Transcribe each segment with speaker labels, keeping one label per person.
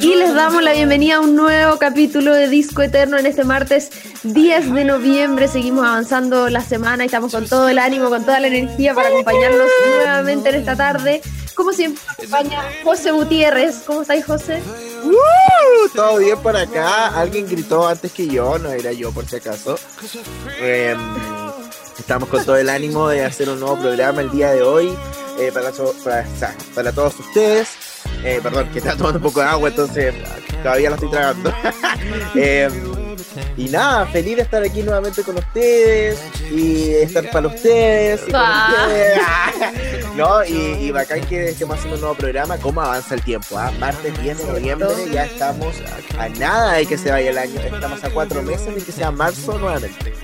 Speaker 1: Y les damos la bienvenida a un nuevo capítulo de Disco Eterno en este martes 10 de noviembre. Seguimos avanzando la semana y estamos con todo el ánimo, con toda la energía para acompañarnos nuevamente en esta tarde. Como siempre, acompaña José Gutiérrez. ¿Cómo estáis, José?
Speaker 2: ¡Uh! Todo bien por acá. Alguien gritó antes que yo, no era yo por si acaso. Em, estamos con todo el ánimo de hacer un nuevo programa el día de hoy eh, para, para, para todos ustedes. Eh, perdón, que está tomando un poco de agua, entonces todavía lo estoy tragando. eh, y nada, feliz de estar aquí nuevamente con ustedes y estar para ustedes. Y
Speaker 1: Ah.
Speaker 2: ustedes. ¿No? Y, y bacán que estemos haciendo un nuevo programa. ¿Cómo avanza el tiempo? ah? Martes 10 de noviembre, ya estamos a nada de que se vaya el año. Estamos a cuatro meses de que sea marzo nuevamente.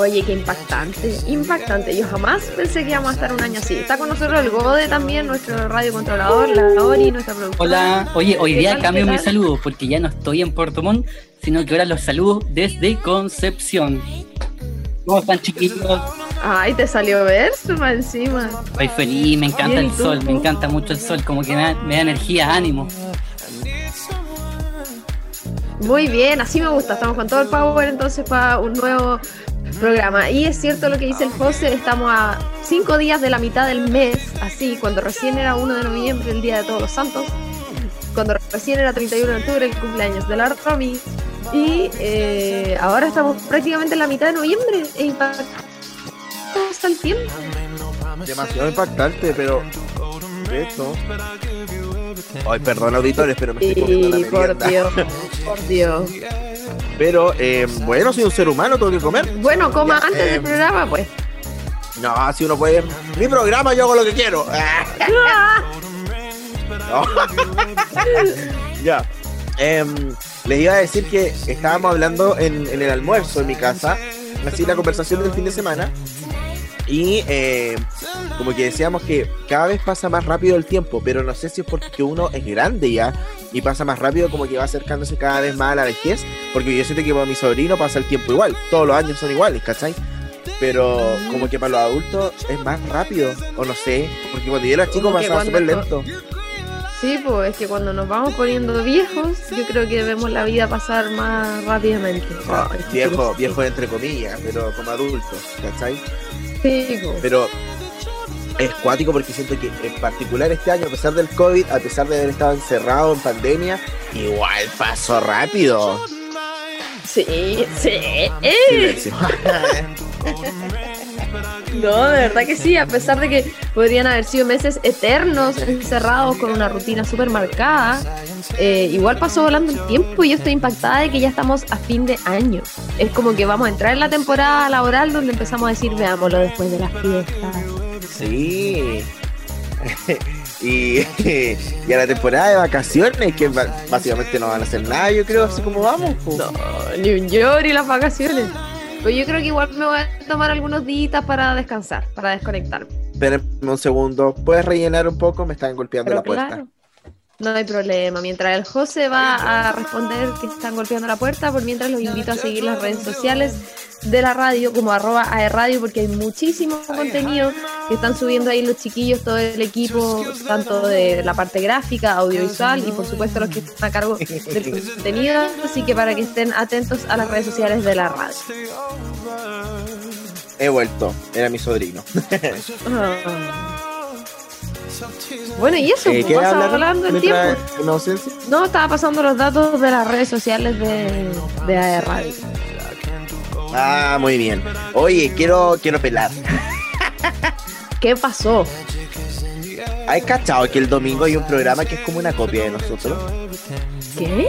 Speaker 1: Oye, qué impactante, impactante. Yo jamás pensé que íbamos a estar un año así. Está con nosotros el Gode también, nuestro radiocontrolador, la Ori, nuestra productora.
Speaker 3: Hola, oye, hoy
Speaker 1: ¿Qué
Speaker 3: día
Speaker 1: tal,
Speaker 3: cambio
Speaker 1: qué
Speaker 3: mi
Speaker 1: tal?
Speaker 3: saludo porque ya no estoy en Puerto Montt, sino que ahora los saludo desde Concepción. ¿Cómo están chiquillos?
Speaker 1: Ay, te salió verso más encima.
Speaker 3: Estoy feliz, me encanta
Speaker 1: Bien, ¿y
Speaker 3: el
Speaker 1: tú?
Speaker 3: sol, me encanta mucho el sol, como que me da, me da energía, ánimo.
Speaker 1: Muy bien, así me gusta. Estamos con todo el power entonces para un nuevo programa. Y es cierto lo que dice el José, estamos a cinco días de la mitad del mes, así, cuando recién era 1 de noviembre, el Día de Todos los Santos, cuando recién era 31 de octubre, el cumpleaños de la Romy. Y eh, ahora estamos prácticamente en la mitad de noviembre. E impactado está el tiempo.
Speaker 2: Demasiado impactante, pero. Hecho. Ay, perdón, auditores, pero me estoy comiendo la
Speaker 1: por
Speaker 2: merienda.
Speaker 1: Dios, por Dios.
Speaker 2: Pero, eh, bueno, soy un ser humano, tengo que comer.
Speaker 1: Bueno, coma
Speaker 2: Ya,
Speaker 1: antes
Speaker 2: eh,
Speaker 1: del programa, pues.
Speaker 2: No, si uno puede. Mi programa, yo hago lo que quiero. Ya. Em, les iba a decir que estábamos hablando en, en el almuerzo en mi casa, así la conversación del fin de semana. Y eh, como que decíamos que cada vez pasa más rápido el tiempo, pero no sé si es porque uno es grande ya y pasa más rápido, como que va acercándose cada vez más a la vejez, porque yo siento que para mi sobrino pasa el tiempo igual, todos los años son iguales, ¿cachai? Pero como que para los adultos es más rápido, o no sé, porque cuando yo era chico pasaba súper lento.
Speaker 1: Sí, pues es que cuando nos vamos poniendo viejos, yo creo que vemos la vida pasar más rápidamente. Qué
Speaker 2: Viejo, viejo entre comillas, pero como adultos, ¿cachai?
Speaker 1: Sí.
Speaker 2: Pero es cuático porque siento que en particular este año, a pesar del COVID, a pesar de haber estado encerrado en pandemia, igual pasó rápido.
Speaker 1: Sí, sí. eh. No, de verdad que sí, a pesar de que podrían haber sido meses eternos encerrados con una rutina súper marcada, eh, igual pasó volando el tiempo y yo estoy impactada de que ya estamos a fin de año. Es como que vamos a entrar en la temporada laboral donde empezamos a decir, veámoslo después de las fiestas.
Speaker 2: Sí. y, y a la temporada de vacaciones, que básicamente no van a hacer nada, yo creo, así como vamos.
Speaker 1: No, ni un llor y las vacaciones. Pero yo creo que igual me voy a tomar algunos días para descansar, para desconectarme.
Speaker 2: Espérenme un segundo, ¿puedes rellenar un poco? Me están golpeando
Speaker 1: Pero
Speaker 2: la puerta.
Speaker 1: No hay problema. Mientras el José va a responder que están golpeando la puerta, por mientras los invito a seguir las redes sociales de la radio como arroba aerradio porque hay muchísimo contenido que están subiendo ahí los chiquillos, todo el equipo, tanto de la parte gráfica, audiovisual y por supuesto los que están a cargo del contenido. Así que para que estén atentos a las redes sociales de la radio.
Speaker 2: He vuelto, era mi sobrino.
Speaker 1: Ah. Bueno, y eso,
Speaker 2: Eh,
Speaker 1: pues,
Speaker 2: ¿Qué
Speaker 1: pasa
Speaker 2: hablar
Speaker 1: volando el tiempo. No, estaba pasando los datos de las redes sociales de, de Radio.
Speaker 2: Ah, muy bien. Oye, quiero, quiero pelar.
Speaker 1: ¿Qué pasó?
Speaker 2: ¿Hay cachado que el domingo hay un programa que es como una copia de nosotros?
Speaker 1: ¿Qué?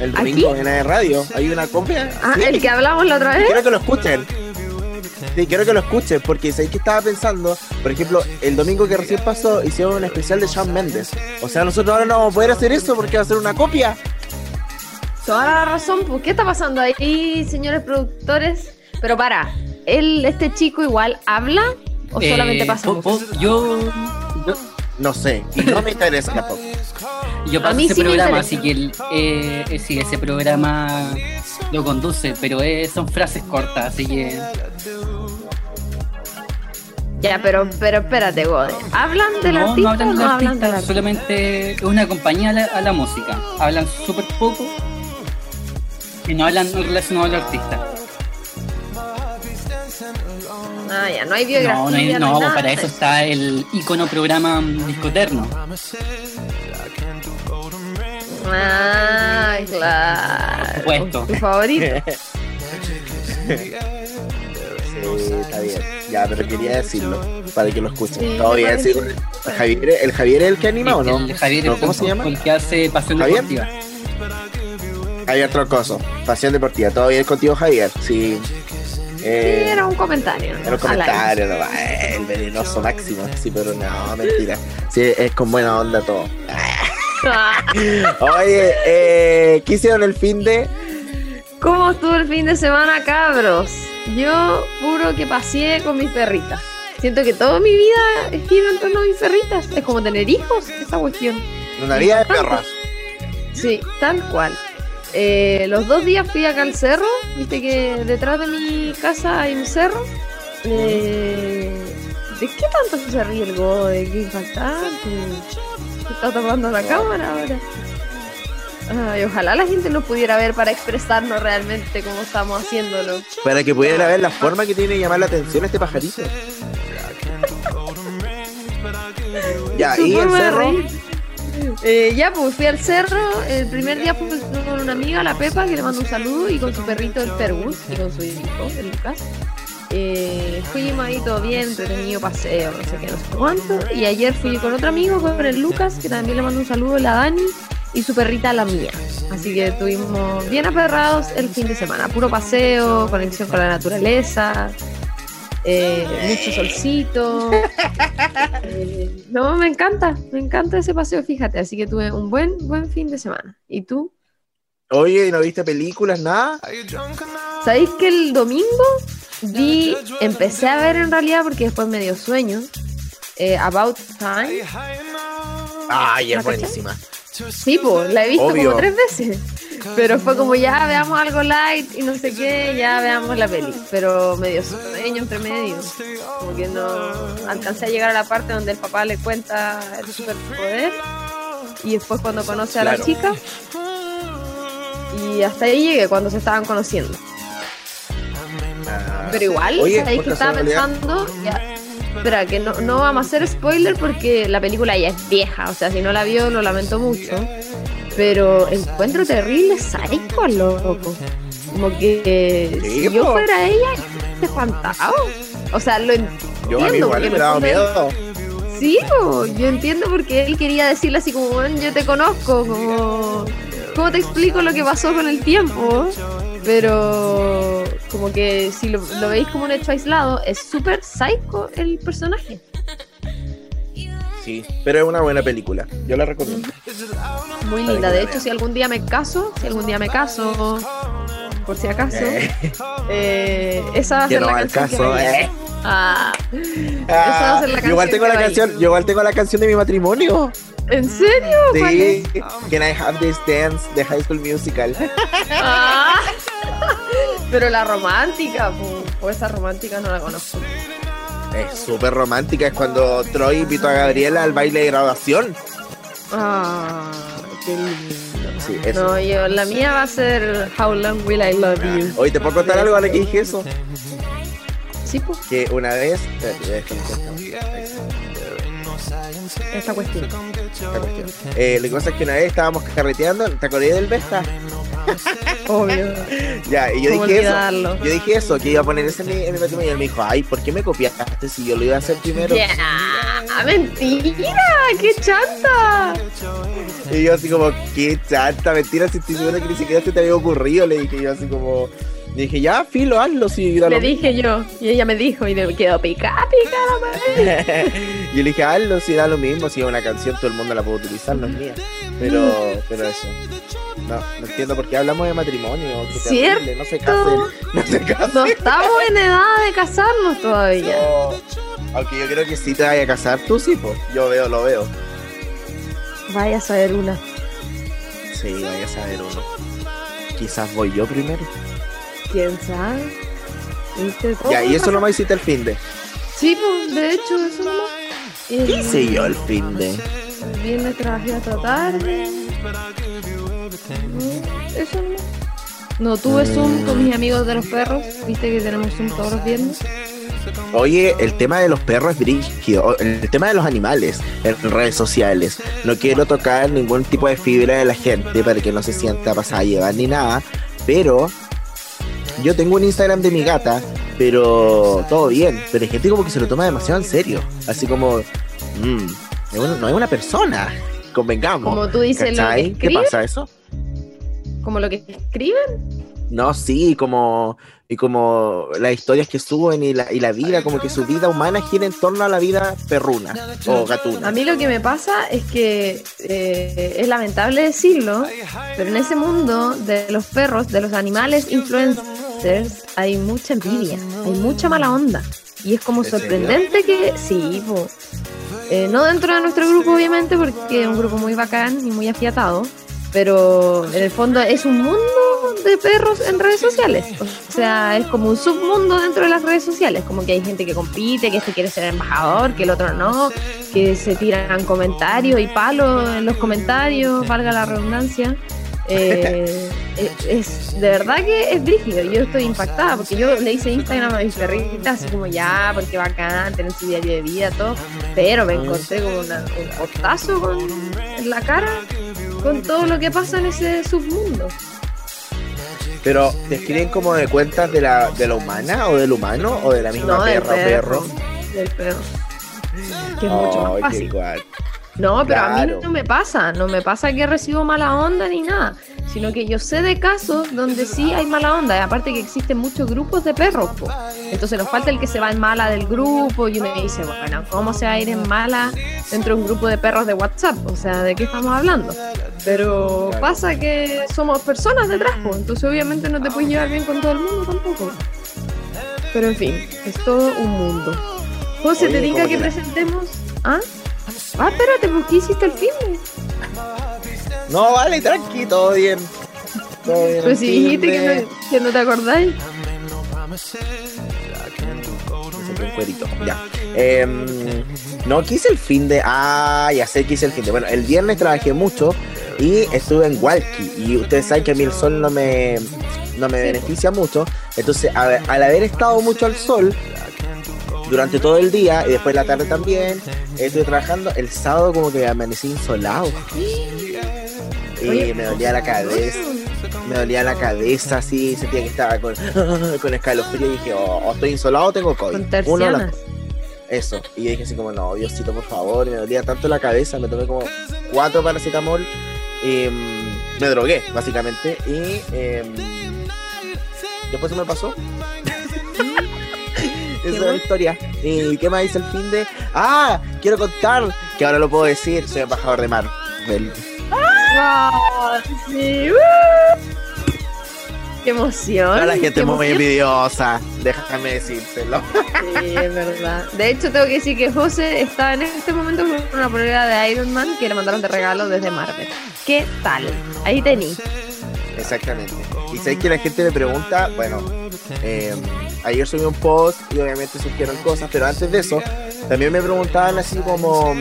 Speaker 2: El
Speaker 1: ¿Aquí?
Speaker 2: domingo en la radio hay una copia.
Speaker 1: Ah,
Speaker 2: Sí.
Speaker 1: el que hablamos la otra vez.
Speaker 2: Quiero que lo escuchen. Sí, quiero que lo escuchen porque sé que estaba pensando, por ejemplo, el domingo que recién pasó hicieron un especial de Shawn Mendes. O sea, nosotros ahora no vamos a poder hacer eso porque va a ser una copia.
Speaker 1: Toda la razón, pues, ¿qué está pasando ahí, señores productores? Pero para, él, este chico igual habla o
Speaker 3: Eh,
Speaker 1: solamente pasa
Speaker 3: po- po- yo, yo,
Speaker 2: No sé, y no me interesa tampoco.
Speaker 3: yo
Speaker 1: A
Speaker 3: paso
Speaker 1: mí
Speaker 3: ese
Speaker 1: sí
Speaker 3: programa, así que el, eh, eh, sí, ese programa lo conduce, pero eh, son frases cortas, así que
Speaker 1: Ya, pero, pero espérate, Gode. ¿Hablan del
Speaker 3: no,
Speaker 1: artista
Speaker 3: no hablan
Speaker 1: o no hablan
Speaker 3: artista,
Speaker 1: del artista?
Speaker 3: solamente es una compañía a la, a la música. Hablan súper poco y no hablan relacionado al artista.
Speaker 1: Ah, ya, no hay biografía.
Speaker 3: No, no, hay- no,
Speaker 1: nada
Speaker 3: para eso está el icono programa Discoterno.
Speaker 1: Ah, claro.
Speaker 3: Por supuesto.
Speaker 1: Tu favorito.
Speaker 2: Sí, está bien. Ya, pero quería decirlo para que lo escuchen.
Speaker 1: Sí,
Speaker 2: Todo bien, sí. ¿El Javier, ¿El Javier es el que anima o no?
Speaker 3: El Javier
Speaker 2: No, ¿Cómo
Speaker 3: el-
Speaker 2: se llama?
Speaker 3: El que hace Pasión
Speaker 2: ¿Javier?
Speaker 3: Deportiva.
Speaker 2: Javier Troncoso, Pasión Deportiva. ¿Todo bien contigo, Javier? Sí.
Speaker 1: Sí,
Speaker 2: Eh,
Speaker 1: era un comentario.
Speaker 2: Era un comentario, no, el venenoso máximo. Sí, pero no, mentira. Sí, es con buena onda todo.
Speaker 1: Ah,
Speaker 2: Oye, eh, ¿qué hicieron el fin de?
Speaker 1: ¿Cómo estuvo el fin de semana, cabros? Yo, puro que paseé con mis perritas. Siento que toda mi vida gira en torno a mis perritas. Es como tener hijos, esa cuestión.
Speaker 2: Una vida de perras.
Speaker 1: Sí, tal cual. Eh, los dos días fui acá al cerro, viste que detrás de mi casa hay un cerro. Eh, ¿De qué tanto se ríe el Gode? Qué impactante. Se está tapando la cámara ahora. Ay, ojalá la gente nos pudiera ver para expresarnos realmente cómo estamos haciéndolo.
Speaker 2: Para que pudiera ver la forma que tiene de llamar la atención este pajarito. Ya,
Speaker 1: Su
Speaker 2: y el cerro.
Speaker 1: Eh, ya, pues fui al cerro. El primer día fui con una amiga, la Pepa, que le mando un saludo, y con su perrito, el Fergus, y con su hijo, el Lucas. Eh, fuimos ahí todo bien, entretenido paseo, no sé qué, no sé cuánto. Y ayer fui con otro amigo, con el Lucas, que también le mando un saludo, la Dani, y su perrita, la mía. Así que estuvimos bien aperrados el fin de semana. Puro paseo, conexión con la naturaleza, eh, mucho solcito. Eh, no, me encanta, me encanta ese paseo, fíjate. Así que tuve un buen, buen fin de semana. ¿Y tú?
Speaker 2: Oye, ¿no viste películas, nada?
Speaker 1: ¿Sabéis que el domingo vi, empecé a ver en realidad porque después me dio sueño, eh, About Time?
Speaker 2: Ay,
Speaker 1: ¿La
Speaker 2: es buenísima.
Speaker 1: Sí, pues, la he visto
Speaker 2: Obvio.
Speaker 1: como tres veces. Pero fue como ya veamos algo light y no sé qué, ya veamos la peli. Pero me dio sueño entre medio. Como que no alcancé a llegar a la parte donde el papá le cuenta el superpoder. Y después cuando conoce a la
Speaker 2: Claro.
Speaker 1: chica. Y hasta ahí llegué cuando se estaban conociendo.
Speaker 2: Ah,
Speaker 1: Pero igual,
Speaker 2: Oye,
Speaker 1: ¿sabéis
Speaker 2: por
Speaker 1: que estaba pensando? Ya, espera, que no, no vamos a hacer spoiler porque la película ya es vieja. O sea, si no la vio, lo lamento mucho. Pero encuentro terrible psycho, loco. Como que
Speaker 2: Sí,
Speaker 1: si yo fuera ella, espantado. O sea, lo entiendo.
Speaker 2: Yo a mí igual
Speaker 1: porque en
Speaker 2: me
Speaker 1: él-
Speaker 2: miedo.
Speaker 1: Sí, po, yo entiendo porque él quería decirle así como, "Bueno, yo te conozco, como, ¿cómo te explico lo que pasó con el tiempo? Pero como que si lo, lo veis como un hecho aislado, es súper psycho el personaje.
Speaker 2: Sí, pero es una buena película. Yo la recomiendo.
Speaker 1: Muy linda.
Speaker 2: que
Speaker 1: De hecho, si algún día me caso, si algún día me caso, por si acaso, eh, esa va a
Speaker 2: Que
Speaker 1: ser
Speaker 2: no
Speaker 1: la
Speaker 2: al
Speaker 1: canción que
Speaker 2: caso,
Speaker 1: lleve.
Speaker 2: eh.
Speaker 1: Ah,
Speaker 2: Ah,
Speaker 1: va a ser la
Speaker 2: yo igual tengo
Speaker 1: que
Speaker 2: la canción, yo igual tengo la canción de mi matrimonio.
Speaker 1: ¿En serio? ¿Cuál
Speaker 2: Sí? Can I Have This Dance de High School Musical.
Speaker 1: Ah. Pero la romántica, po. o esa romántica no la conozco.
Speaker 2: Es súper romántica, es cuando Troy invitó a Gabriela al baile de graduación.
Speaker 1: Ah, qué lindo.
Speaker 2: Sí, eso.
Speaker 1: No, yo, la mía va a ser How Long Will I Love You.
Speaker 2: Hoy te puedo contar algo ahora que dije eso.
Speaker 1: Sí, pues,
Speaker 2: Que una vez. déjame contar.
Speaker 1: Esta cuestión.
Speaker 2: esta cuestión. Eh, lo que pasa es que una vez estábamos carreteando, ¿te acordás del Vesta?
Speaker 1: Obvio.
Speaker 2: Ya, y yo
Speaker 1: ¿Cómo
Speaker 2: dije eso. Yo dije eso, que iba a poner ese en mi, en mi matrimonio. Y él me dijo, ay, ¿por qué me copiaste si yo lo iba a hacer primero?
Speaker 1: Mentira, qué chanta.
Speaker 2: Y yo así como, qué chata, mentira, si estoy seguro que ni siquiera se te había ocurrido. Le dije yo así como, le dije, ya, filo, hazlo, si
Speaker 1: Le dije yo, y ella me dijo, y me quedó pica, pica la madre.
Speaker 2: y yo le dije, hazlo, si da lo mismo, si es una canción, todo el mundo la puede utilizar, no es mía. Pero, pero eso. No, no entiendo por qué hablamos de matrimonio.
Speaker 1: ¿Cierto?
Speaker 2: terrible, No se casen, no se casen.
Speaker 1: No estamos en edad de casarnos todavía.
Speaker 2: No. Aunque yo creo que sí te vayas a casar, tú sí, pues. Yo veo, lo veo.
Speaker 1: Vaya a saber una.
Speaker 2: Sí, vaya a saber uno. Quizás voy yo primero.
Speaker 1: ¿Quién sabe? ¿Viste?
Speaker 2: Ya, y eso
Speaker 1: pasa.
Speaker 2: no me hiciste el fin de.
Speaker 1: Sí, pues, de hecho, eso no.
Speaker 2: ¿Qué hice yo el fin de?
Speaker 1: El viernes trabajé hasta tarde. Eso no. No tuve Zoom con mis amigos de los perros. Viste que tenemos Zoom todos los viernes.
Speaker 2: Oye, el tema de los perros es brígido. El tema de los animales en redes sociales. No quiero tocar ningún tipo de fibra de la gente para que no se sienta pasada a llevar ni nada. Pero yo tengo un Instagram de mi gata, pero todo bien. Pero hay gente como que se lo toma demasiado en serio. Así como, mmm, no es una persona. Convengamos.
Speaker 1: Como tú dices, lo que
Speaker 2: ¿qué pasa eso?
Speaker 1: ¿Como lo que escriben?
Speaker 2: No, sí, como y como las historias que suben y la, y la vida, como que su vida humana gira en torno a la vida perruna o gatuna.
Speaker 1: A mí lo que me pasa es que eh, es lamentable decirlo, pero en ese mundo de los perros, de los animales influencers, hay mucha envidia, hay mucha mala onda. Y es como sorprendente que, sí, eh, no dentro de nuestro grupo obviamente, porque es un grupo muy bacán y muy afiatado, pero en el fondo es un mundo de perros en redes sociales. O sea, es como un submundo dentro de las redes sociales, como que hay gente que compite, que este quiere ser embajador, que el otro no, que se tiran comentarios y palos en los comentarios, valga la redundancia. Eh, es, de verdad que es brígido. Yo estoy impactada porque yo le hice Instagram a mis perritas, así como ya, porque bacán, tener su diario de vida, todo. Pero me encontré con un portazo en la cara con todo lo que pasa en ese submundo.
Speaker 2: Pero, ¿te escriben como de cuentas de la, de la humana o del humano o de la misma perra o perro?
Speaker 1: Del perro. Que es mucho más fácil. No, pero a mí no me pasa, no me pasa que recibo mala onda ni nada, sino que yo sé de casos donde sí hay mala onda, y aparte que existen muchos grupos de perros, entonces nos falta el que se va en mala del grupo y me dice, bueno, ¿cómo se va a ir en mala dentro de un grupo de perros de WhatsApp? O sea, ¿de qué estamos hablando? Pero pasa que somos personas detrás, pues, entonces obviamente no te puedes llevar bien con todo el mundo tampoco. Pero en fin, es todo un mundo. José, ¿te diga que presentemos? ¿Ah? Ah, espérate, ¿por qué hiciste el filme?
Speaker 2: No, vale, tranqui, todo bien.
Speaker 1: Todo bien pues si dijiste que no, que no, te acordáis.
Speaker 2: Un cuerito. Ya. Eh, no, quise el fin de. Ah, ya sé que hice el fin de. Bueno, el viernes trabajé mucho y estuve en Walkie. Y ustedes saben que a mí el sol no me, no me beneficia mucho. Entonces, al haber estado mucho al sol, durante todo el día y después la tarde también. Estuve trabajando. El sábado como que amanecí insolado. Y me dolía la cabeza. Me dolía la cabeza así, sentía que estaba con, con escalofrío y dije, oh, o estoy insolado o tengo COVID.
Speaker 1: Uno
Speaker 2: Eso. Y dije así como, no, Diosito, por favor. me dolía tanto la cabeza, me tomé como cuatro paracetamol. Y mm, me drogué, básicamente. Y em, después se me pasó. Esa es la historia. ¿Y qué más dice el fin de? ¡Ah! Quiero contar que ahora lo puedo decir. Soy embajador de Marvel.
Speaker 1: ¡Ah! Sí. ¡Qué emoción!
Speaker 2: la gente es muy envidiosa, déjame decírselo.
Speaker 1: Sí, es verdad. De hecho, tengo que decir que José está en este momento con una prueba de Iron Man que le mandaron de regalo desde Marvel. ¿Qué tal? Ahí tení.
Speaker 2: Exactamente. Y sé que la gente me pregunta, bueno, eh, ayer subí un post y obviamente surgieron cosas, pero antes de eso, también me preguntaban así como,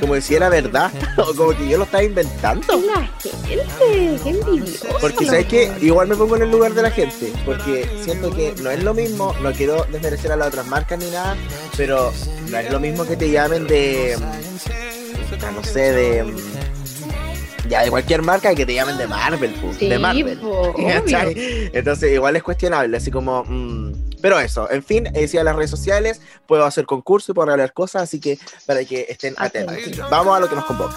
Speaker 2: como si era verdad, o como que yo lo estaba inventando.
Speaker 1: La gente, qué envidioso.
Speaker 2: Porque sabes que igual me pongo en el lugar de la gente, porque siento que no es lo mismo, no quiero desmerecer a las otras marcas ni nada, pero no es lo mismo que te llamen de, no sé, de ya de cualquier marca que te llamen de Marvel, de Marvel. Entonces, igual es cuestionable, así como. Mm, pero eso, en fin, decía las redes sociales, puedo hacer concurso y puedo regalar cosas, así que para que estén atentos. Vamos a lo que nos convoca.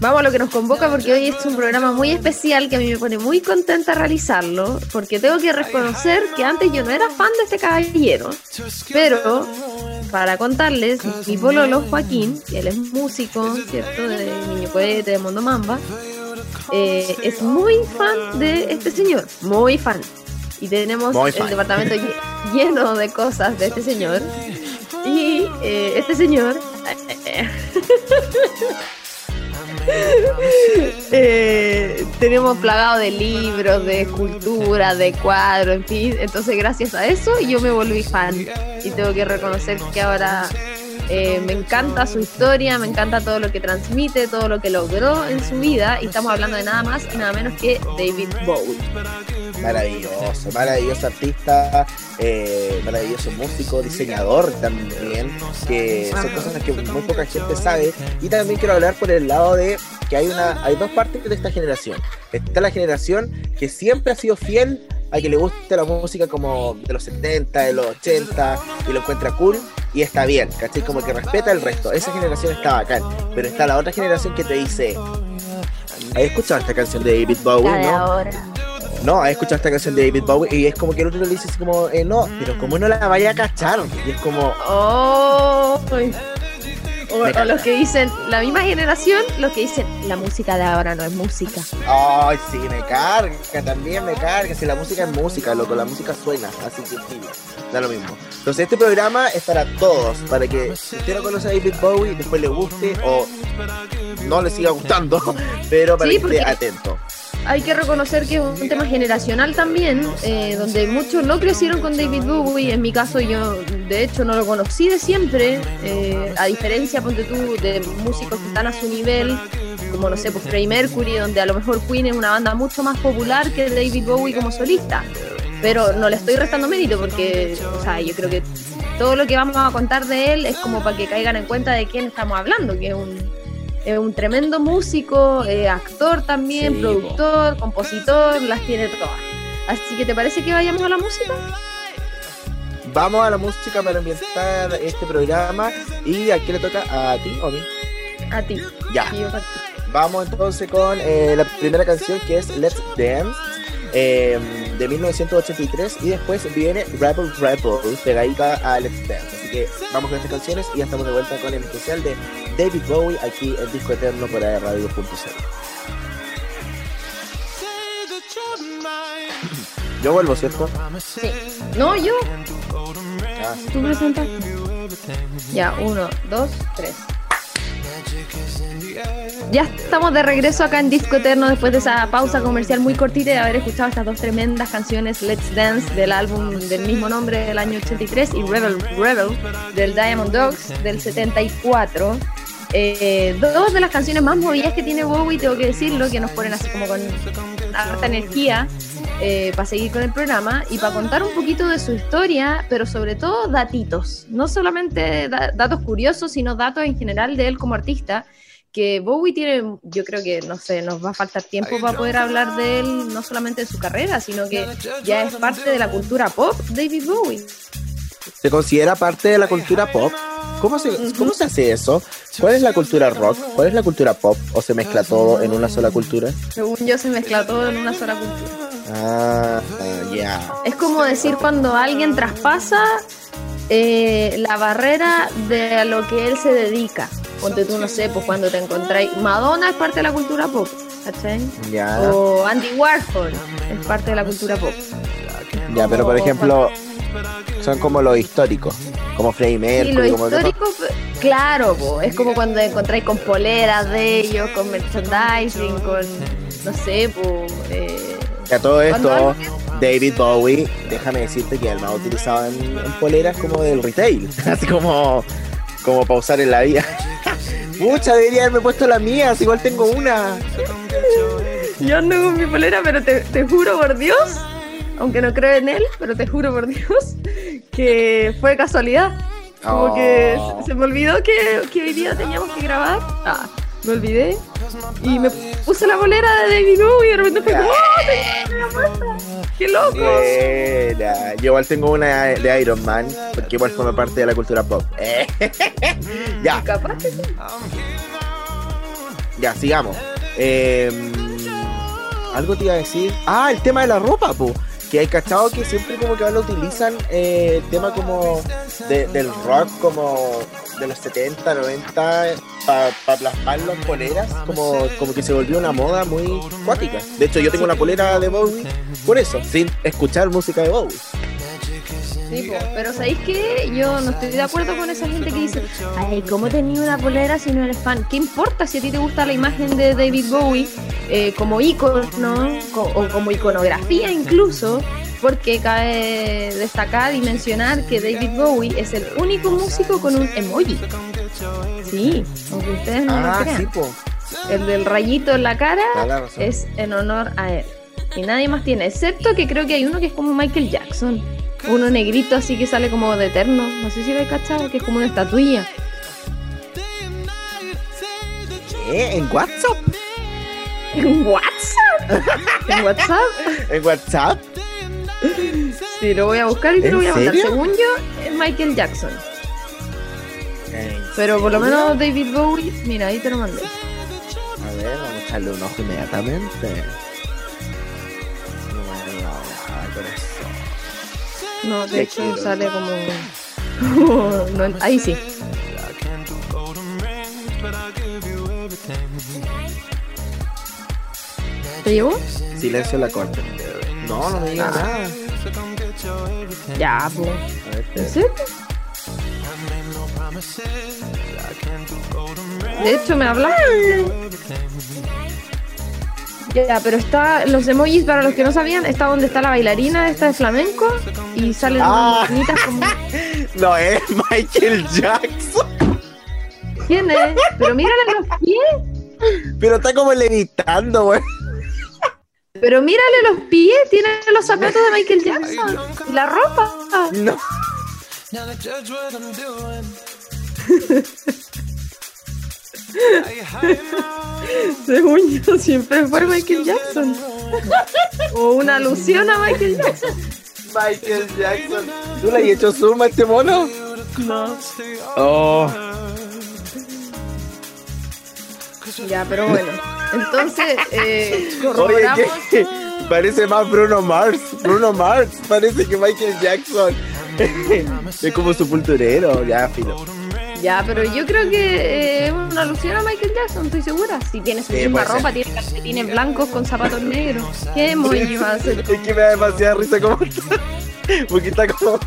Speaker 1: Vamos a lo que nos convoca porque hoy es un programa muy especial que a mí me pone muy contenta realizarlo, porque tengo que reconocer que antes yo no era fan de este caballero, pero para contarles, mi pololo Joaquín, que él es músico, ¿cierto? De Niño Cohete, de Mundo Mamba, eh, es muy fan de este señor, muy fan. Y tenemos el departamento lleno de cosas de este señor. Y eh, este señor... Eh, tenemos plagado de libros, de escultura, de cuadros, en fin. Entonces, gracias a eso, yo me volví fan. Y tengo que reconocer que ahora eh, me encanta su historia, me encanta todo lo que transmite, todo lo que logró en su vida. Y estamos hablando de nada más y nada menos que David Bowie.
Speaker 2: Maravilloso, maravilloso artista, eh, maravilloso músico, diseñador también, que son cosas que muy poca gente sabe. Y también quiero hablar por el lado de que hay una, hay dos partes de esta generación. Está la generación que siempre ha sido fiel a que le guste la música como de los 70, de los 80 y lo encuentra cool y está bien, ¿cachai? Como que respeta el resto. Esa generación está bacán. Pero está la otra generación que te dice, ¿has escuchado esta canción de David Bowie? ¿no? No, has escuchado esta canción de David Bowie y es como que el otro le dice así como, eh, no, pero como no la vaya a cachar. Y es como...
Speaker 1: Oh, o, los que dicen, la misma generación, los que dicen, la música de ahora no es música.
Speaker 2: Ay, sí, me carga, también me carga. Si la música es música, loco, la música suena, así que sí, da lo mismo. Entonces, este programa es para todos, para que si usted no conoce a David Bowie, después le guste o no le siga gustando, pero para que esté atento
Speaker 1: hay que reconocer que es un tema generacional también, eh, donde muchos no crecieron con David Bowie. En mi caso, yo de hecho no lo conocí de siempre, eh, a diferencia, ponte tú, de músicos que están a su nivel, como no sé, pues Freddie Mercury, donde a lo mejor Queen es una banda mucho más popular que David Bowie como solista. Pero no le estoy restando mérito porque, o sea, yo creo que todo lo que vamos a contar de él es como para que caigan en cuenta de quién estamos hablando, que es un es un tremendo músico, eh, actor también, productor, compositor, las tiene todas. Así que, ¿te parece que vayamos a la música?
Speaker 2: Vamos a la música para ambientar este programa. ¿Y a quién le toca? ¿A ti o a mí?
Speaker 1: A ti.
Speaker 2: Ya. Vamos entonces con eh, la primera canción que es Let's Dance. Eh, de 1983 y después viene Rebel Rebel pegadita a Let's Dance. Así que vamos con estas canciones y ya estamos de vuelta con el especial de David Bowie aquí en Disco Eterno por Radio.cl. Yo vuelvo, ¿cierto?
Speaker 1: Sí. No, yo. Ah, Tú presentas. Ya, uno, dos, tres. Ya estamos de regreso acá en Disco Eterno después de esa pausa comercial muy cortita y de haber escuchado estas dos tremendas canciones, Let's Dance del álbum del mismo nombre del año 83 y Rebel Rebel del Diamond Dogs del 74. Eh, dos de las canciones más movidas que tiene Bowie, tengo que decirlo, que nos ponen así como con harta energía eh, para seguir con el programa y para contar un poquito de su historia, pero sobre todo datitos, no solamente datos curiosos, sino datos en general de él como artista que Bowie tiene, yo creo que, no sé, nos va a faltar tiempo para poder hablar de él, no solamente de su carrera, sino que ya es parte de la cultura pop, David Bowie.
Speaker 2: ¿Se considera parte de la cultura pop? ¿Cómo se, ¿Cómo se hace eso? ¿Cuál es la cultura rock? ¿Cuál es la cultura pop? ¿O se mezcla todo en una sola cultura?
Speaker 1: Según yo, se mezcla todo en una sola cultura.
Speaker 2: Ah, ya.
Speaker 1: Es como decir cuando alguien traspasa eh, la barrera de lo que él se dedica. Ponte tú, no sé, pues cuando te encontráis. Madonna es parte de la cultura pop, ¿cachai?
Speaker 2: Ya.
Speaker 1: O Andy Warhol es parte de la cultura pop.
Speaker 2: Ya, pero por ejemplo, son como los históricos, como Freddie Mercury.
Speaker 1: Sí, lo histórico, claro, es como cuando encontráis con poleras de ellos, con merchandising, con, no sé, pues. Eh,
Speaker 2: a todo esto, David Bowie, déjame decirte que él más utilizado en, poleras como del retail, así como, como para usar en la vida. Mucha debería haberme puesto la mía, igual tengo una.
Speaker 1: Yo ando con mi polera, pero te, te juro por Dios, aunque no creo en él, pero te juro por Dios, que fue casualidad. Como que oh. se, me olvidó que, que, hoy día teníamos que grabar. Ah, me olvidé. Y me puse la bolera de David Bowie y de repente fue como, ¡Oh, ¡Qué loco!
Speaker 2: Yo igual tengo una de Iron Man, porque igual forma parte de la cultura pop. ya.
Speaker 1: Capaz que sí.
Speaker 2: Ya, sigamos. Em, algo te iba a decir. Ah, el tema de la ropa, pues que hay cachado que siempre como que lo utilizan eh, el tema como del rock como de los 70, 90 para plasmarlo en poleras como, como que se volvió una moda muy cuática. De hecho yo tengo una polera de Bowie por eso, sin escuchar música de Bowie.
Speaker 1: Sí, pero ¿sabéis que Yo no estoy de acuerdo con esa gente que dice, ay, ¿cómo tenía una polera si no eres fan? ¿Qué importa si a ti te gusta la imagen de David Bowie eh, como icono o como iconografía incluso? Porque cabe destacar y mencionar que David Bowie es el único músico con un emoji. Sí, aunque ustedes no lo ah, crean. El del rayito en la cara es en honor a él. Y nadie más tiene, excepto que creo que hay uno que es como Michael Jackson. Uno negrito así que sale como de eterno. No sé si lo he cachado, que es como una estatuilla.
Speaker 2: ¿Qué? ¿En WhatsApp?
Speaker 1: ¿En WhatsApp? ¿En WhatsApp?
Speaker 2: ¿En WhatsApp?
Speaker 1: Sí, lo voy a buscar y te lo voy a mandar. Según yo, es Michael Jackson. Pero por lo menos David Bowie, mira, ahí te lo mandé.
Speaker 2: A ver, vamos a echarle un ojo inmediatamente.
Speaker 1: No, de hecho sale como. no, ahí sí. ¿Te llevo?
Speaker 2: Silencio la corte. No, no me digas ah. nada.
Speaker 1: Ya, pues. ¿En serio? De hecho, me hablaste. Ya, pero está los emojis para los que no sabían, está donde está la bailarina esta de flamenco y salen ah. bonitas como
Speaker 2: No es Michael Jackson.
Speaker 1: ¿Quién es? Pero mírale los pies.
Speaker 2: Pero está como levitando, güey.
Speaker 1: Pero mírale los pies, tiene los zapatos de Michael Jackson. Y la ropa. No. Según yo, siempre fue Michael Jackson. o una alusión a Michael Jackson.
Speaker 2: Michael Jackson. ¿Tú le has hecho zoom a este mono?
Speaker 1: No.
Speaker 2: Oh.
Speaker 1: Ya, pero bueno. Entonces, eh, corroboramos.
Speaker 2: Oye, Parece más Bruno Mars. Bruno Mars parece que Michael Jackson. es como su pulturero, ya, filo.
Speaker 1: Ya, pero yo creo que es eh, una alusión a Michael Jackson, estoy segura. Si tiene su misma ropa, tiene calcetines blancos con zapatos negros. ¿Qué muy va a hacer?
Speaker 2: Es que me da demasiada risa como está. Porque está como.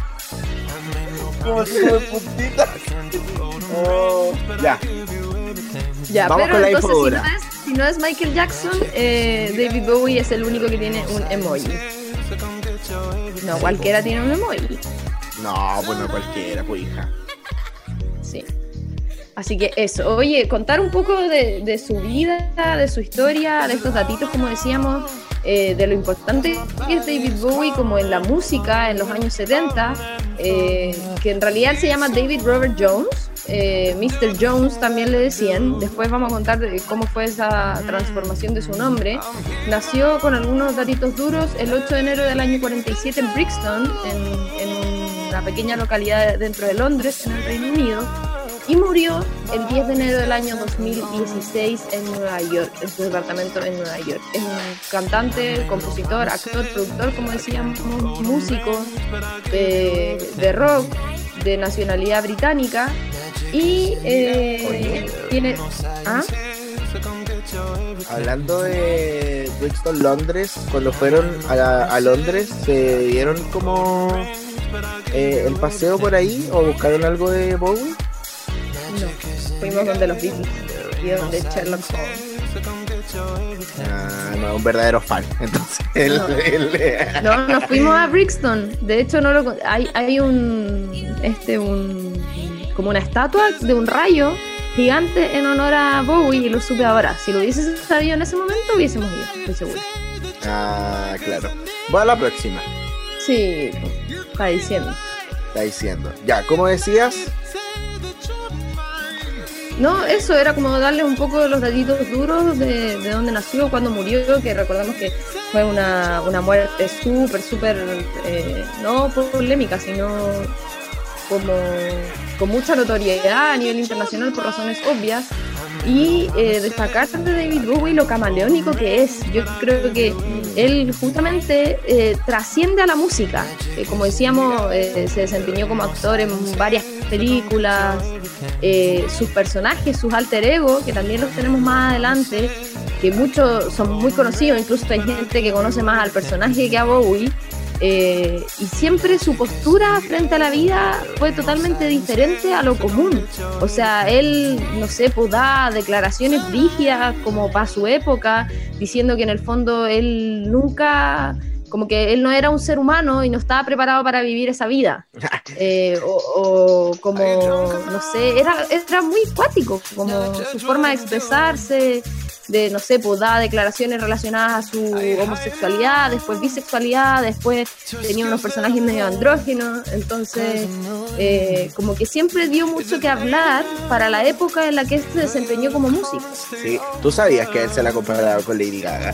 Speaker 2: Como sube puntita. Oh, ya.
Speaker 1: Ya, Vamos pero con la entonces, si no, es, si no, es, Michael Jackson, eh, David Bowie es el único que tiene un emoji. No, cualquiera tiene un emoji.
Speaker 2: No, bueno, cualquiera, pues hija.
Speaker 1: Sí. Así que eso, oye, contar un poco de, su vida, de su historia, de estos datitos, como decíamos, eh, de lo importante que es David Bowie como en la música en los años 70, eh, que en realidad se llama David Robert Jones, eh, Mr. Jones también le decían, después vamos a contar cómo fue esa transformación de su nombre, nació con algunos datitos duros el 8 de enero del año 47 en Brixton, en, en una pequeña localidad dentro de Londres, en el Reino Unido, y murió el 10 de enero del año 2016 en Nueva York, en su departamento en Nueva York. Es un cantante, compositor, actor, productor, como decíamos, músico de, rock de nacionalidad británica y eh, tiene... ¿ah?
Speaker 2: Hablando de Brixton, Londres, cuando fueron a, a Londres, se dieron como eh, el paseo por ahí o buscaron algo de Bowie?
Speaker 1: Fuimos donde los Beatles y donde Sherlock Holmes.
Speaker 2: Ah, no, un verdadero fan. Entonces,
Speaker 1: no. nos fuimos a Brixton. De hecho, no lo hay, hay un este un como una estatua de un rayo gigante en honor a Bowie y lo supe ahora. Si lo hubiese sabido en ese momento, hubiésemos ido, estoy seguro.
Speaker 2: Ah, claro. Voy a la próxima.
Speaker 1: Sí, está diciendo.
Speaker 2: Está diciendo. Ya, ¿cómo decías?
Speaker 1: No, eso era como darle un poco los datitos duros de, de dónde nació, cuándo murió, que recordamos que fue una, una muerte súper, súper, eh, no polémica, sino como con mucha notoriedad a nivel internacional por razones obvias y eh, destacar de David Bowie lo camaleónico que es. Yo creo que él justamente eh, trasciende a la música. Eh, como decíamos, eh, se desempeñó como actor en varias películas. sus personajes, sus alter ego, que también los tenemos más adelante, que muchos son muy conocidos, incluso hay gente que conoce más al personaje que a Bowie. Eh, y siempre su postura frente a la vida fue totalmente diferente a lo común. O sea, él, no sé, pues da declaraciones rígidas como para su época, diciendo que en el fondo él nunca como que él no era un ser humano y no estaba preparado para vivir esa vida. Eh, o, como, no sé, era, era muy cuático, como su forma de expresarse, de, no sé, pues daba declaraciones relacionadas a su homosexualidad, después bisexualidad, después tenía unos personajes medio andrógenos, entonces eh, como que siempre dio mucho que hablar para la época en la que él se desempeñó como músico.
Speaker 2: Sí, tú sabías que él se la comparaba con Lady Gaga.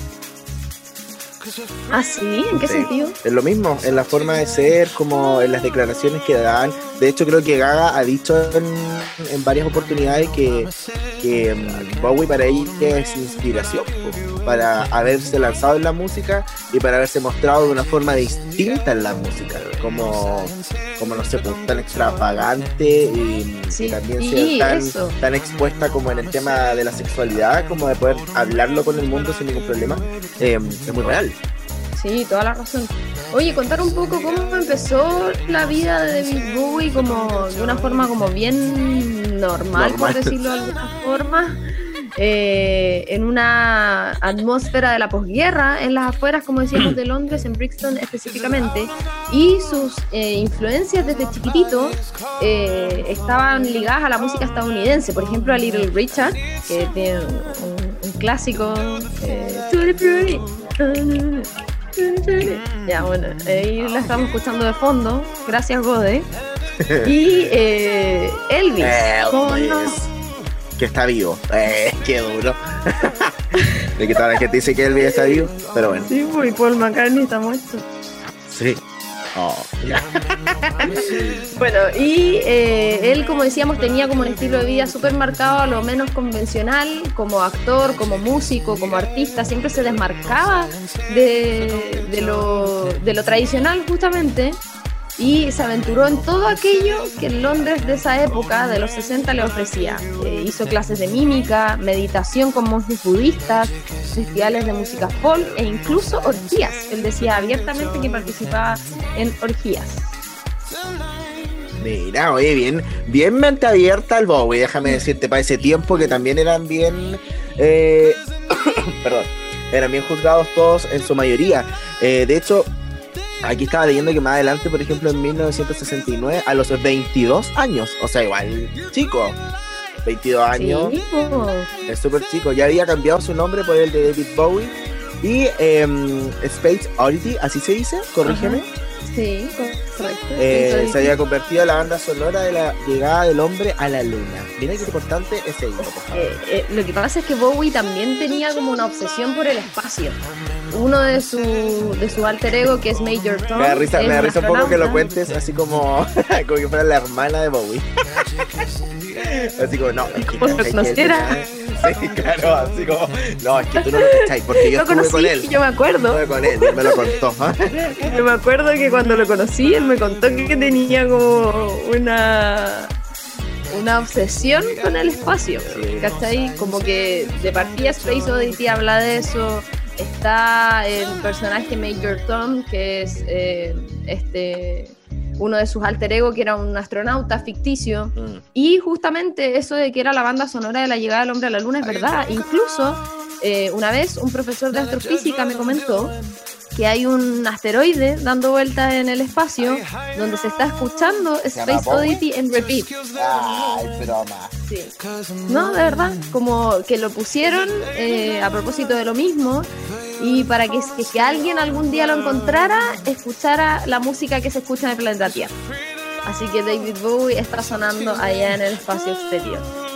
Speaker 1: ¿Ah, sí? ¿En qué sentido?
Speaker 2: Es lo mismo, en la forma de ser, como en las declaraciones que dan. De hecho, creo que Gaga ha dicho en, varias oportunidades que, que mm, Bowie para ella es inspiración para haberse lanzado en la música y para haberse mostrado de una forma distinta en la música, como, como no sé, pues, tan extravagante y, también ser tan, tan, expuesta como en el tema de la sexualidad, como de poder hablarlo con el mundo sin ningún problema, eh, es muy real.
Speaker 1: Sí, toda la razón. Oye, contar un poco cómo empezó la vida de David Bowie como de una forma como bien normal, por decirlo de alguna forma. Eh, en una atmósfera de la posguerra, en las afueras, como decíamos, de Londres, en Brixton específicamente, y sus eh, influencias desde chiquitito eh, estaban ligadas a la música estadounidense, por ejemplo a Little Richard, que tiene un, clásico, ya, bueno, ahí la estamos escuchando de fondo. Gracias, Gode. Y eh, Elvis. Elvis.
Speaker 2: Que está vivo. Eh, qué duro. de que toda la gente dice que Elvis está vivo, pero bueno.
Speaker 1: Sí, pues, y Paul McCartney está muerto.
Speaker 2: Sí. Oh,
Speaker 1: bueno, y eh, él, como decíamos, tenía como un estilo de vida súper marcado, a lo menos convencional, como actor, como músico, como artista, siempre se desmarcaba de, de, lo, de lo tradicional justamente y se aventuró en todo aquello que Londres de esa época, de los 60, le ofrecía. Eh, hizo clases de mímica, meditación con monjes budistas, festivales de música folk e incluso orgías. Él decía abiertamente que participaba en orgías.
Speaker 2: Mira, oye, bien, bien mente abierta al Bowie, déjame decirte, para ese tiempo que también eran bien, eh, perdón, eran bien juzgados todos en su mayoría. Eh, de hecho, Aquí estaba leyendo que más adelante, por ejemplo, en 1969, a los 22 años, o sea, igual chico, 22 años, es súper chico, ya había cambiado su nombre por el de David Bowie y em, Space Oddity, así se dice, corrígeme.
Speaker 1: Sí, correcto.
Speaker 2: Eh, se había convertido en la banda sonora de la llegada del hombre a la luna. Mira qué importante es ello.
Speaker 1: Eh, eh, lo que pasa es que Bowie también tenía como una obsesión por el espacio. Uno de su, de su alter ego, que es Major Tom.
Speaker 2: Me da risa, me da risa un poco que lo cuentes así como, como que fuera la hermana de Bowie. así como, no, es que,
Speaker 1: como lo conociera.
Speaker 2: Sí, claro, así como, no, es que tú no lo cacháis, porque yo estuve con él.
Speaker 1: Yo me acuerdo.
Speaker 2: Estuve con él, me lo contó.
Speaker 1: yo me acuerdo que cuando lo conocí, él me contó que tenía como una una obsesión con el espacio, ¿cachai? Como que de partida Space Oddity habla de eso, está el personaje Major Tom, que es eh, este uno de sus alter ego, que era un astronauta ficticio. Mm. Y justamente eso de que era la banda sonora de la llegada del hombre a la luna es verdad. Incluso eh, una vez un profesor de astrofísica me comentó que hay un asteroide dando vueltas en el espacio donde se está escuchando Space Oddity en repeat.
Speaker 2: Ay, broma.
Speaker 1: Sí. No, de verdad, como que lo pusieron eh, a propósito de lo mismo y para que, que, alguien algún día lo encontrara, escuchara la música que se escucha en el planeta Tierra. Así que David Bowie está sonando allá en el espacio exterior.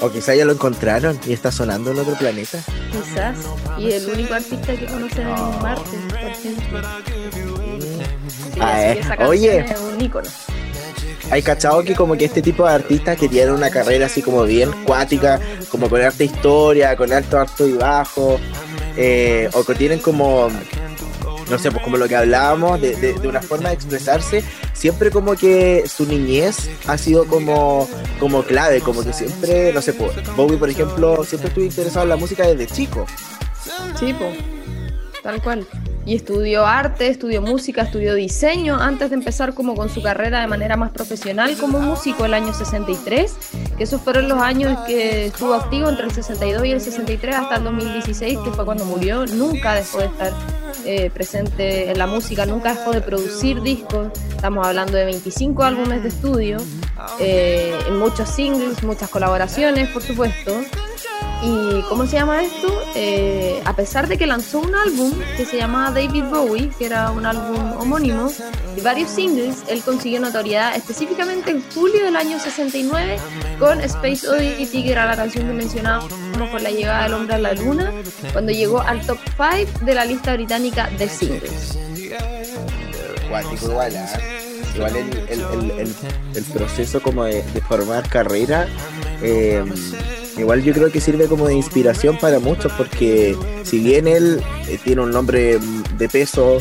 Speaker 2: O quizá ya lo encontraron y está sonando en otro planeta.
Speaker 1: Quizás. Y el único artista que conoce en Marte, por ejemplo.
Speaker 2: Ah, eh. Oye. un ícono. Hay cachado que como que este tipo de artistas que tienen una carrera así como bien cuática, como con arte historia, con alto, alto y bajo, eh, o que tienen como no sé, pues como lo que hablábamos, de, de, una forma de expresarse, siempre como que su niñez ha sido como, como clave, como que siempre, no sé, pues, Bowie, por ejemplo, siempre estuvo interesado en la música desde chico.
Speaker 1: Sí, pues, tal cual. Y estudió arte, estudió música, estudió diseño antes de empezar como con su carrera de manera más profesional como músico el año 63, que esos fueron los años que estuvo activo entre el 62 y el 63 hasta el 2016, que fue cuando murió, nunca dejó de estar eh, presente en la música, nunca dejó de producir discos, estamos hablando de 25 álbumes de estudio, eh, muchos singles, muchas colaboraciones, por supuesto. ¿Y cómo se llama esto? Eh, a pesar de que lanzó un álbum que se llamaba David Bowie, que era un álbum homónimo, y varios singles, él consiguió notoriedad específicamente en julio del año 69 con Space Oddity, que era la canción que mencionábamos con la llegada del hombre a la luna, cuando llegó al top 5 de la lista británica de singles.
Speaker 2: igual, ¿ah? igual el, proceso como de, formar carrera. Eh, igual yo creo que sirve como de inspiración para muchos porque si bien él eh, tiene un nombre de peso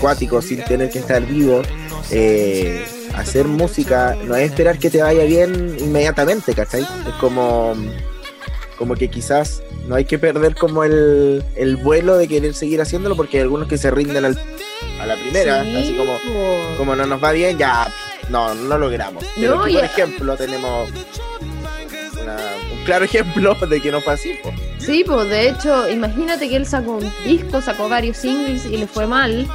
Speaker 2: cuático sin tener que estar vivo, eh, hacer música no es esperar que te vaya bien inmediatamente, ¿cachai? Es como, como que quizás no hay que perder como el, el vuelo de querer seguir haciéndolo porque hay algunos que se rinden a la primera, así como, como no nos va bien, ya no, no lo logramos. Pero por ejemplo tenemos un claro ejemplo de que no fue así.
Speaker 1: Sí, pues de hecho, imagínate que él sacó un disco, sacó varios singles y le fue mal.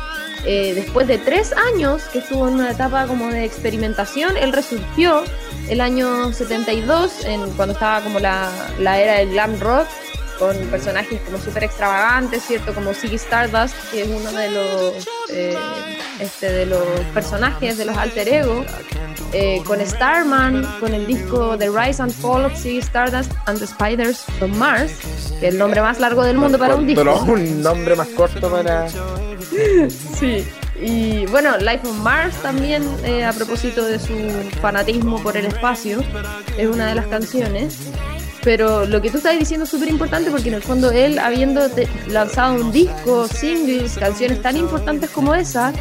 Speaker 1: Eh, después de tres años que estuvo en una etapa como de experimentación, él resurgió el año 72, en, cuando estaba como la, la era del glam rock, con personajes como súper extravagantes, ¿cierto? Como Ziggy Stardust, que es uno de los, eh, este, de los personajes de los alter ego, eh, con Starman, con el disco The Rise and Fall of Ziggy Stardust and the Spiders from Mars, que es el nombre más largo del mundo para un disco.
Speaker 2: Pero un nombre más corto para...
Speaker 1: sí. Y bueno, Life on Mars también, eh, a propósito de su fanatismo por el espacio, es una de las canciones. Pero lo que tú estás diciendo es súper importante porque en el fondo él, habiendo lanzado un disco, singles, canciones tan importantes como esa,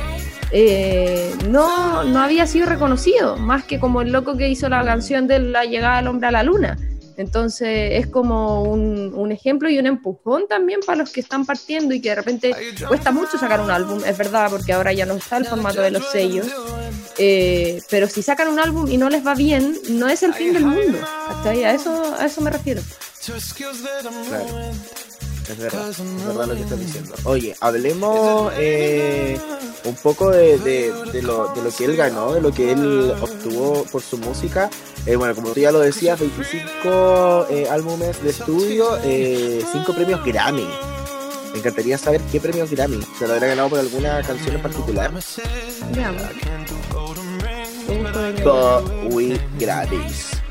Speaker 1: eh, no, no había sido reconocido, más que como el loco que hizo la canción de la llegada del hombre a la luna. Entonces es como un, un, ejemplo y un empujón también para los que están partiendo y que de repente cuesta mucho sacar un álbum, es verdad, porque ahora ya no está el formato de los sellos. Eh, pero si sacan un álbum y no les va bien, no es el fin del mundo. Hasta ahí, a eso, a eso me refiero.
Speaker 2: Es verdad, es verdad lo que estás diciendo. Oye, hablemos eh, un poco de, de, lo, de, lo, que él ganó, de lo que él obtuvo por su música. Eh, bueno, como tú ya lo decías, 25 eh, álbumes de estudio, 5 premios Grammy. Me encantaría saber qué premios Grammy. ¿Se lo habrá ganado por alguna canción en particular? Grammys.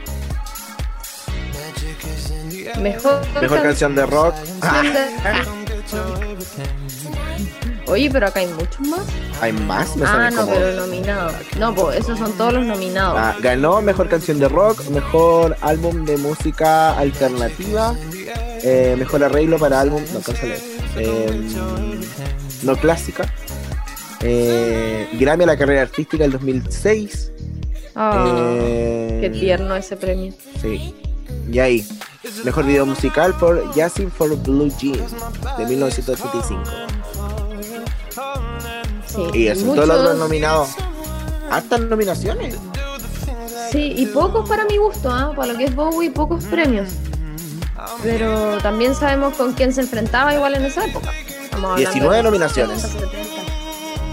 Speaker 1: Mejor,
Speaker 2: Mejor canción de rock.
Speaker 1: Oye, pero acá hay muchos más.
Speaker 2: ¿Hay más?
Speaker 1: ah, no, pero nominados. No, pues esos son todos los nominados.
Speaker 2: Ah, ganó Mejor Canción de Rock, Mejor Álbum de Música Alternativa, eh, Mejor Arreglo para Álbum... No, eh, no clásica. Eh, Grammy a la carrera artística del 2006.
Speaker 1: Ah, qué tierno ese premio.
Speaker 2: Sí. Y ahí, Mejor video musical por Justin for Blue Jeans de 1985. Sí, y eso, muchos... todos los nominados. Hartas nominaciones.
Speaker 1: Sí, y pocos para mi gusto, ¿ah? para lo que es Bowie, pocos premios. Pero también sabemos con quién se enfrentaba igual en esa época.
Speaker 2: 19 nominaciones.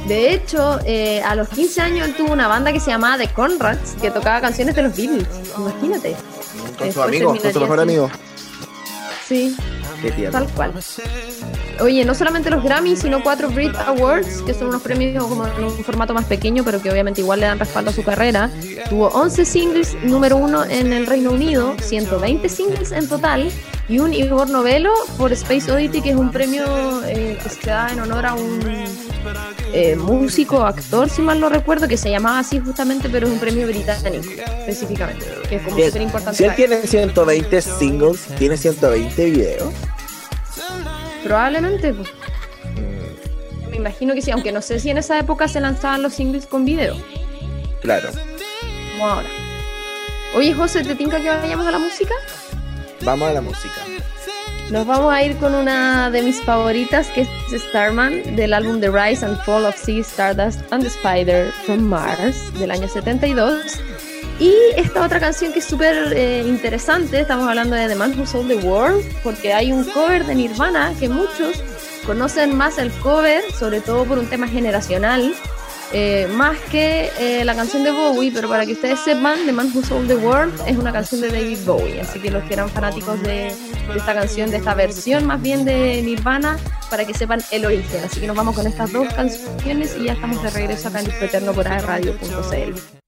Speaker 1: De hecho, eh, a los 15 años él tuvo una banda que se llamaba The Conrads, que tocaba canciones de los Beatles. Imagínate.
Speaker 2: Con su amigo, con su mejor amigo.
Speaker 1: Sí. Tal cual. Oye, no solamente los Grammy, sino cuatro Brit Awards, que son unos premios como en un formato más pequeño, pero que obviamente igual le dan respaldo a su carrera. Tuvo 11 singles, número uno en el Reino Unido, 120 singles en total, y un Igor Novello por Space Oddity, que es un premio eh, que se da en honor a un eh, músico, actor, si mal no recuerdo, que se llamaba así justamente, pero es un premio británico, específicamente, que es como súper importante.
Speaker 2: Si él tiene 120 singles, tiene 120 videos.
Speaker 1: Probablemente, pues. Me imagino que sí, aunque no sé si en esa época se lanzaban los singles con video.
Speaker 2: Claro.
Speaker 1: Como ahora. Oye, José, ¿te tinca que vayamos a la música?
Speaker 2: Vamos a la música.
Speaker 4: Nos vamos a ir con una de mis favoritas, que es Starman, del álbum The Rise and Fall of Sea, Stardust and the Spider from Mars, del año 72. Y esta otra canción que es súper eh, interesante, estamos hablando de The Man Who Sold the World, porque hay un cover de Nirvana que muchos conocen más el cover, sobre todo por un tema generacional, eh, más que eh, la canción de Bowie, pero para que ustedes sepan, The Man Who Sold the World es una canción de David Bowie, así que los que eran fanáticos de, esta canción, de esta versión más bien de Nirvana, para que sepan el origen. Así que nos vamos con estas dos canciones y ya estamos de regreso acá en Eterno por radio.cl.